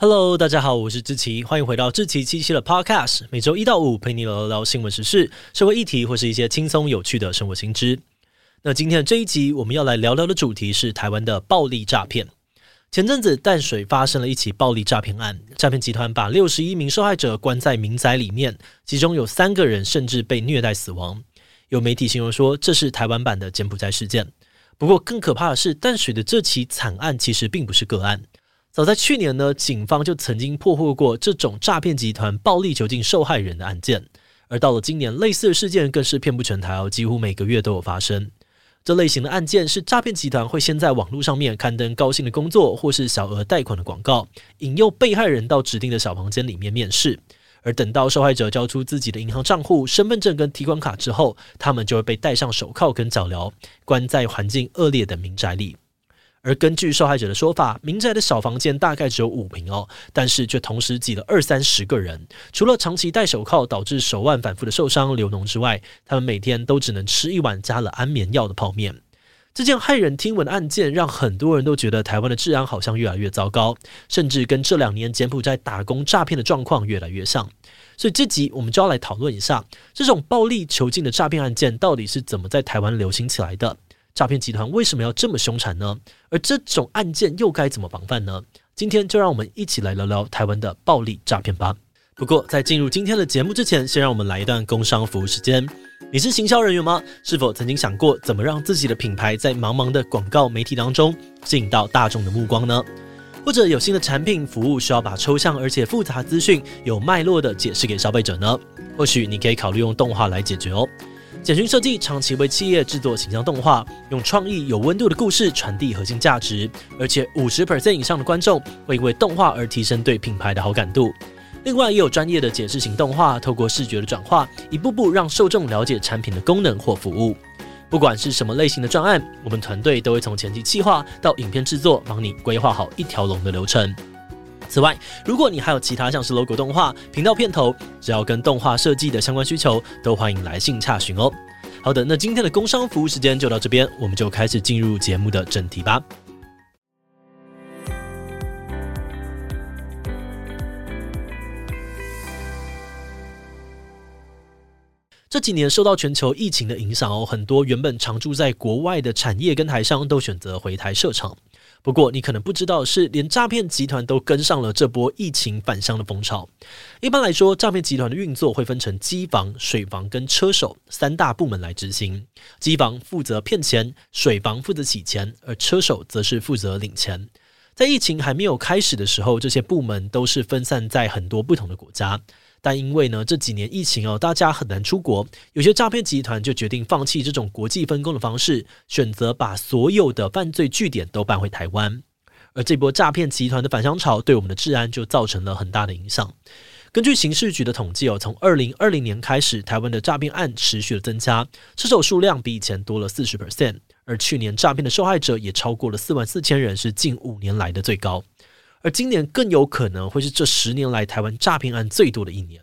Hello，大家好，我是志奇，欢迎回到志奇七七的 Podcast，每周一到五陪你聊聊新闻时事、社会议题或是一些轻松有趣的生活新知。那今天的这一集我们要来聊聊的主题是台湾的暴力诈骗。前阵子淡水发生了一起暴力诈骗案，诈骗集团把六十一名受害者关在民宅里面，其中有三个人甚至被虐待死亡。有媒体形容说这是台湾版的柬埔寨事件。不过更可怕的是，淡水的这起惨案其实并不是个案。早在去年呢，警方就曾经破获过这种诈骗集团暴力囚禁受害人的案件，而到了今年，类似的事件更是遍布全台哦，几乎每个月都有发生。这类型的案件是诈骗集团会先在网络上面刊登高薪的工作或是小额贷款的广告，引诱被害人到指定的小房间里面面试，而等到受害者交出自己的银行账户、身份证跟提款卡之后，他们就会被戴上手铐跟脚镣，关在环境恶劣的民宅里。而根据受害者的说法，民宅的小房间大概只有五平哦，但是却同时挤了二三十个人。除了长期戴手铐导致手腕反复的受伤流脓之外，他们每天都只能吃一碗加了安眠药的泡面。这件骇人听闻的案件，让很多人都觉得台湾的治安好像越来越糟糕，甚至跟这两年柬埔寨打工诈骗的状况越来越像。所以这集我们就要来讨论一下，这种暴力囚禁的诈骗案件到底是怎么在台湾流行起来的。诈骗集团为什么要这么凶残呢？而这种案件又该怎么防范呢？今天就让我们一起来聊聊台湾的暴力诈骗吧。不过在进入今天的节目之前，先让我们来一段工商服务时间。你是行销人员吗？是否曾经想过怎么让自己的品牌在茫茫的广告媒体当中吸引到大众的目光呢？或者有新的产品服务需要把抽象而且复杂资讯有脉络的解释给消费者呢？或许你可以考虑用动画来解决哦。简讯设计长期为企业制作形象动画，用创意有温度的故事传递核心价值，而且五十 percent 以上的观众会因为动画而提升对品牌的好感度。另外，也有专业的解释型动画，透过视觉的转化，一步步让受众了解产品的功能或服务。不管是什么类型的专案，我们团队都会从前期企划到影片制作，帮你规划好一条龙的流程。此外，如果你还有其他像是 logo 动画、频道片头，只要跟动画设计的相关需求，都欢迎来信洽询哦。好的，那今天的工商服务时间就到这边，我们就开始进入节目的正题吧。这几年受到全球疫情的影响哦，很多原本常驻在国外的产业跟台商都选择回台设厂。不过，你可能不知道是，连诈骗集团都跟上了这波疫情返乡的风潮。一般来说，诈骗集团的运作会分成机房、水房跟车手三大部门来执行。机房负责骗钱，水房负责洗钱，而车手则是负责领钱。在疫情还没有开始的时候，这些部门都是分散在很多不同的国家。但因为呢，这几年疫情哦，大家很难出国，有些诈骗集团就决定放弃这种国际分工的方式，选择把所有的犯罪据点都搬回台湾。而这波诈骗集团的返乡潮，对我们的治安就造成了很大的影响。根据刑事局的统计哦，从二零二零年开始，台湾的诈骗案持续的增加，失手数量比以前多了四十 percent，而去年诈骗的受害者也超过了四万四千人，是近五年来的最高。而今年更有可能会是这十年来台湾诈骗案最多的一年。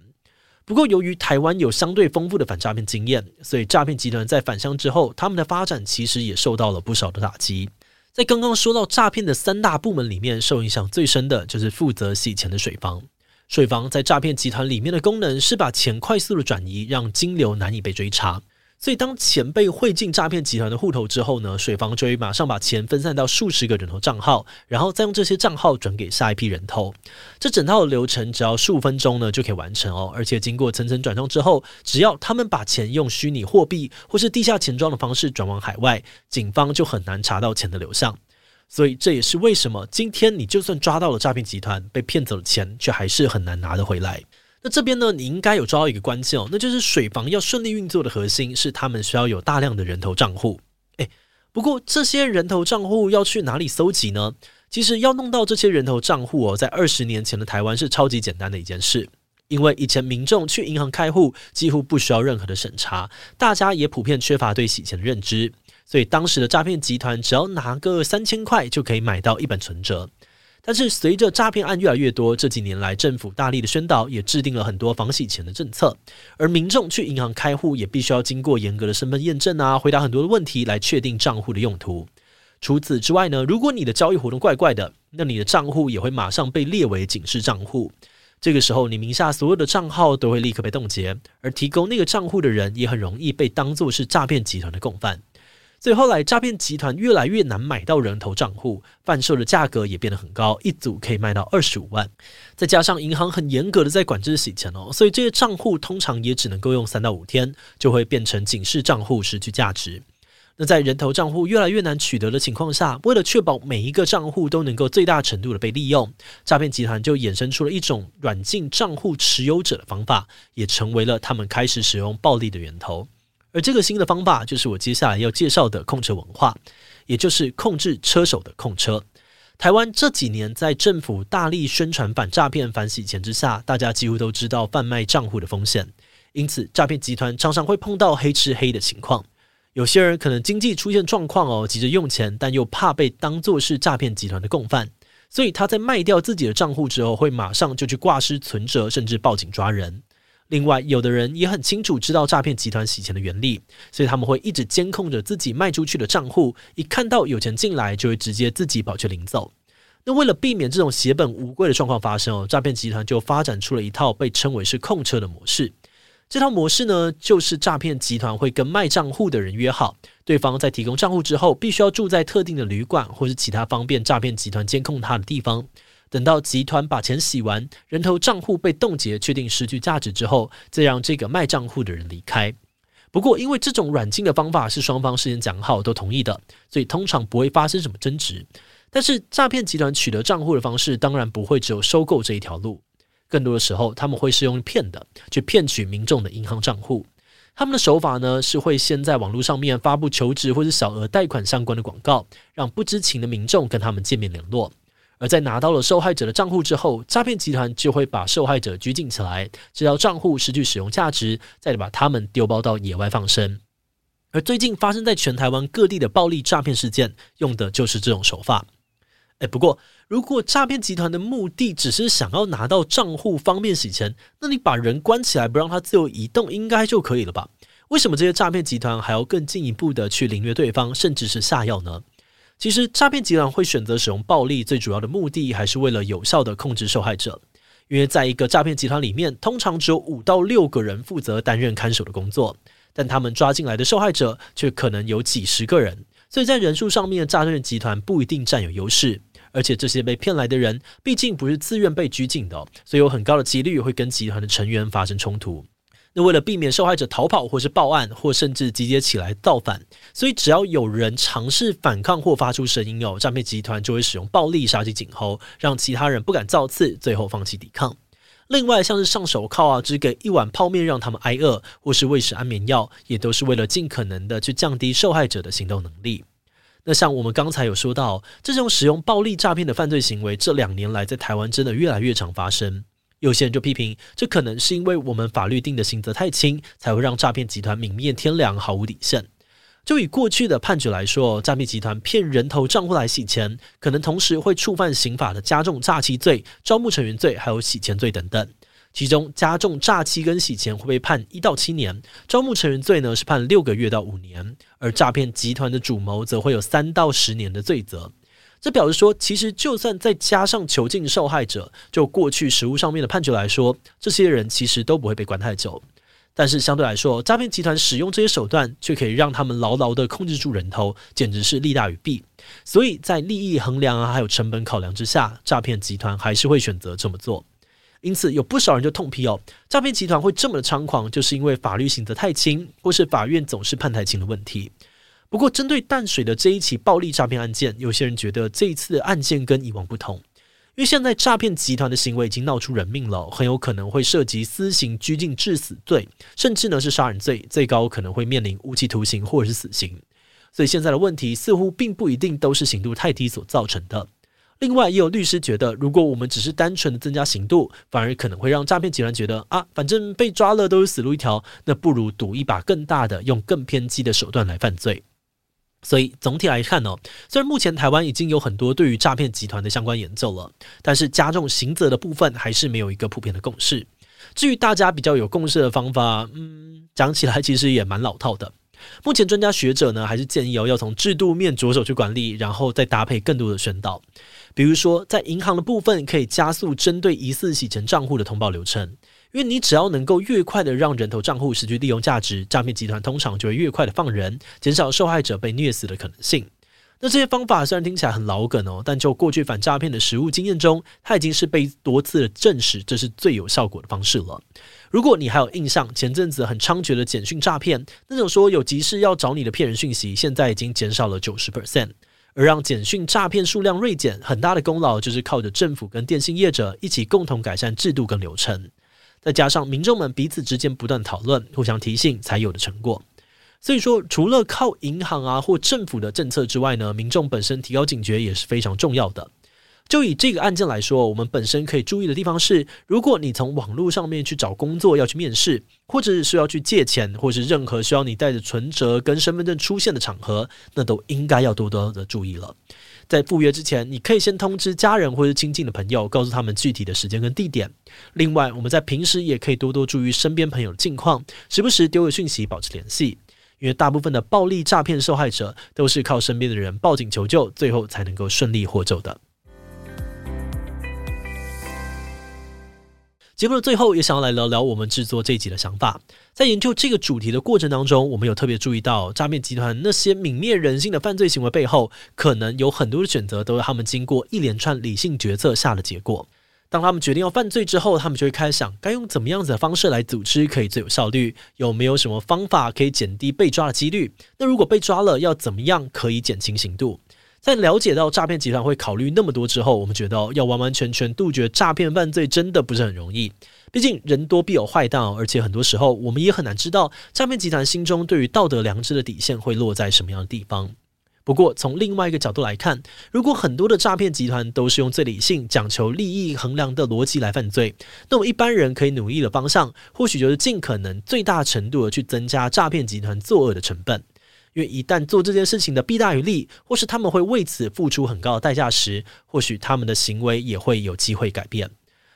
不过，由于台湾有相对丰富的反诈骗经验，所以诈骗集团在返乡之后，他们的发展其实也受到了不少的打击。在刚刚说到诈骗的三大部门里面，受影响最深的就是负责洗钱的水房。水房在诈骗集团里面的功能是把钱快速的转移，让金流难以被追查。所以，当钱被汇进诈骗集团的户头之后呢，水房就会马上把钱分散到数十个人头账号，然后再用这些账号转给下一批人头。这整套的流程只要数分钟呢就可以完成哦，而且经过层层转账之后，只要他们把钱用虚拟货币或是地下钱庄的方式转往海外，警方就很难查到钱的流向。所以这也是为什么今天你就算抓到了诈骗集团，被骗走了钱，却还是很难拿得回来。那这边呢，你应该有抓到一个关键哦，那就是水房要顺利运作的核心是他们需要有大量的人头账户。诶，不过这些人头账户要去哪里搜集呢？其实要弄到这些人头账户哦，在二十年前的台湾是超级简单的一件事，因为以前民众去银行开户几乎不需要任何的审查，大家也普遍缺乏对洗钱的认知，所以当时的诈骗集团只要拿个三千块就可以买到一本存折。但是随着诈骗案越来越多，这几年来政府大力的宣导，也制定了很多防洗钱的政策。而民众去银行开户也必须要经过严格的身份验证啊，回答很多的问题来确定账户的用途。除此之外呢，如果你的交易活动怪怪的，那你的账户也会马上被列为警示账户。这个时候，你名下所有的账号都会立刻被冻结，而提供那个账户的人也很容易被当作是诈骗集团的共犯。所以后来，诈骗集团越来越难买到人头账户，贩售的价格也变得很高，一组可以卖到二十五万。再加上银行很严格的在管制洗钱哦，所以这些账户通常也只能够用三到五天，就会变成警示账户，失去价值。那在人头账户越来越难取得的情况下，为了确保每一个账户都能够最大程度的被利用，诈骗集团就衍生出了一种软禁账户持有者的方法，也成为了他们开始使用暴力的源头。而这个新的方法，就是我接下来要介绍的控车文化，也就是控制车手的控车。台湾这几年在政府大力宣传反诈骗、反洗钱之下，大家几乎都知道贩卖账户的风险，因此诈骗集团常常会碰到黑吃黑的情况。有些人可能经济出现状况哦，急着用钱，但又怕被当作是诈骗集团的共犯，所以他在卖掉自己的账户之后，会马上就去挂失存折，甚至报警抓人。另外，有的人也很清楚知道诈骗集团洗钱的原理，所以他们会一直监控着自己卖出去的账户，一看到有钱进来，就会直接自己跑去领走。那为了避免这种血本无归的状况发生哦，诈骗集团就发展出了一套被称为是控车的模式。这套模式呢，就是诈骗集团会跟卖账户的人约好，对方在提供账户之后，必须要住在特定的旅馆或是其他方便诈骗集团监控他的地方。等到集团把钱洗完，人头账户被冻结，确定失去价值之后，再让这个卖账户的人离开。不过，因为这种软禁的方法是双方事先讲好都同意的，所以通常不会发生什么争执。但是，诈骗集团取得账户的方式，当然不会只有收购这一条路。更多的时候，他们会是用骗的，去骗取民众的银行账户。他们的手法呢，是会先在网络上面发布求职或者小额贷款相关的广告，让不知情的民众跟他们见面联络。而在拿到了受害者的账户之后，诈骗集团就会把受害者拘禁起来，直到账户失去使用价值，再把他们丢包到野外放生。而最近发生在全台湾各地的暴力诈骗事件，用的就是这种手法。哎，不过，如果诈骗集团的目的只是想要拿到账户方便洗钱，那你把人关起来不让他自由移动，应该就可以了吧？为什么这些诈骗集团还要更进一步的去凌虐对方，甚至是下药呢？其实，诈骗集团会选择使用暴力，最主要的目的还是为了有效的控制受害者。因为在一个诈骗集团里面，通常只有五到六个人负责担任看守的工作，但他们抓进来的受害者却可能有几十个人。所以在人数上面，诈骗集团不一定占有优势，而且这些被骗来的人毕竟不是自愿被拘禁的，所以有很高的几率会跟集团的成员发生冲突。那为了避免受害者逃跑或是报案，或甚至集结起来造反，所以只要有人尝试反抗或发出声音哦，诈骗集团就会使用暴力杀鸡儆猴，让其他人不敢造次，最后放弃抵抗。另外，像是上手铐啊，只给一碗泡面让他们挨饿，或是喂食安眠药，也都是为了尽可能的去降低受害者的行动能力。那像我们刚才有说到，这种使用暴力诈骗的犯罪行为，这两年来在台湾真的越来越常发生。有些人就批评，这可能是因为我们法律定的刑责太轻，才会让诈骗集团泯灭天良，毫无底线。就以过去的判决来说，诈骗集团骗人头账户来洗钱，可能同时会触犯刑法的加重诈欺罪、招募成员罪，还有洗钱罪等等。其中加重诈欺跟洗钱会被判一到七年，招募成员罪呢是判六个月到五年，而诈骗集团的主谋则会有三到十年的罪责。这表示说，其实就算再加上囚禁受害者，就过去实务上面的判决来说，这些人其实都不会被关太久。但是相对来说，诈骗集团使用这些手段，却可以让他们牢牢地控制住人头，简直是利大于弊。所以在利益衡量啊，还有成本考量之下，诈骗集团还是会选择这么做。因此，有不少人就痛批哦，诈骗集团会这么的猖狂，就是因为法律刑责太轻，或是法院总是判太轻的问题。不过，针对淡水的这一起暴力诈骗案件，有些人觉得这一次的案件跟以往不同。因为现在诈骗集团的行为已经闹出人命了，很有可能会涉及私刑拘禁致死罪，甚至呢是杀人罪，最高可能会面临无期徒刑或者是死刑。所以现在的问题似乎并不一定都是刑度太低所造成的。另外，也有律师觉得，如果我们只是单纯的增加刑度，反而可能会让诈骗集团觉得啊，反正被抓了都是死路一条，那不如赌一把更大的，用更偏激的手段来犯罪。所以总体来看呢，虽然目前台湾已经有很多对于诈骗集团的相关研究了，但是加重刑责的部分还是没有一个普遍的共识。至于大家比较有共识的方法，嗯，讲起来其实也蛮老套的，目前专家学者呢，还是建议哦，要从制度面着手去管理，然后再搭配更多的宣导。比如说，在银行的部分，可以加速针对疑似洗钱账户的通报流程，因为你只要能够越快的让人头账户失去利用价值，诈骗集团通常就会越快的放人，减少受害者被虐死的可能性。那这些方法虽然听起来很老梗哦，但就过去反诈骗的实务经验中，它已经是被多次的证实，这是最有效果的方式了。如果你还有印象，前阵子很猖獗的简讯诈骗，那种说有急事要找你的骗人讯息，现在已经减少了九十 percent。而让简讯诈骗数量锐减，很大的功劳就是靠着政府跟电信业者一起共同改善制度跟流程，再加上民众们彼此之间不断讨论、互相提醒，才有的成果。所以说，除了靠银行啊或政府的政策之外呢，民众本身提高警觉也是非常重要的。就以这个案件来说，我们本身可以注意的地方是，如果你从网络上面去找工作要去面试，或者是需要去借钱，或是任何需要你带着存折跟身份证出现的场合，那都应该要多多的注意了。在赴约之前，你可以先通知家人或者亲近的朋友，告诉他们具体的时间跟地点。另外，我们在平时也可以多多注意身边朋友的近况，时不时丢个讯息保持联系，因为大部分的暴力诈骗受害者都是靠身边的人报警求救，最后才能够顺利获救的。节目的最后，也想要来聊聊我们制作这一集的想法。在研究这个主题的过程当中，我们有特别注意到，诈骗集团那些泯灭人性的犯罪行为背后，可能有很多的选择都是他们经过一连串理性决策下的结果。当他们决定要犯罪之后，他们就会开始想，该用怎么样子的方式来组织可以最有效率？有没有什么方法可以减低被抓的几率？那如果被抓了，要怎么样可以减轻刑度？在了解到诈骗集团会考虑那么多之后，我们觉得要完完全全杜绝诈骗犯罪真的不是很容易。毕竟人多必有坏蛋，而且很多时候我们也很难知道诈骗集团心中对于道德良知的底线会落在什么样的地方。不过从另外一个角度来看，如果很多的诈骗集团都是用最理性、讲求利益衡量的逻辑来犯罪，那么一般人可以努力的方向，或许就是尽可能最大程度的去增加诈骗集团作恶的成本。因为一旦做这件事情的弊大于利，或是他们会为此付出很高的代价时，或许他们的行为也会有机会改变。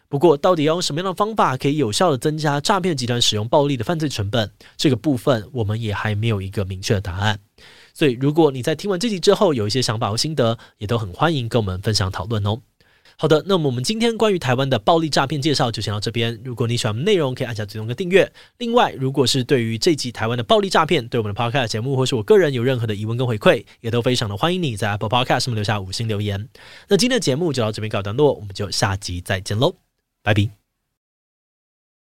不过，到底要用什么样的方法可以有效地增加诈骗集团使用暴力的犯罪成本，这个部分我们也还没有一个明确的答案。所以，如果你在听完这集之后有一些想法和心得，也都很欢迎跟我们分享讨论哦。好的，那么我们今天关于台湾的暴力诈骗介绍就先到这边。如果你喜欢内容，可以按下追踪跟订阅。另外，如果是对于这集台湾的暴力诈骗，对我们的 Podcast 节目或是我个人有任何的疑问跟回馈，也都非常的欢迎你在 Apple Podcast 上面留下五星留言。那今天的节目就到这边告一段落，我们就下集再见喽，拜拜。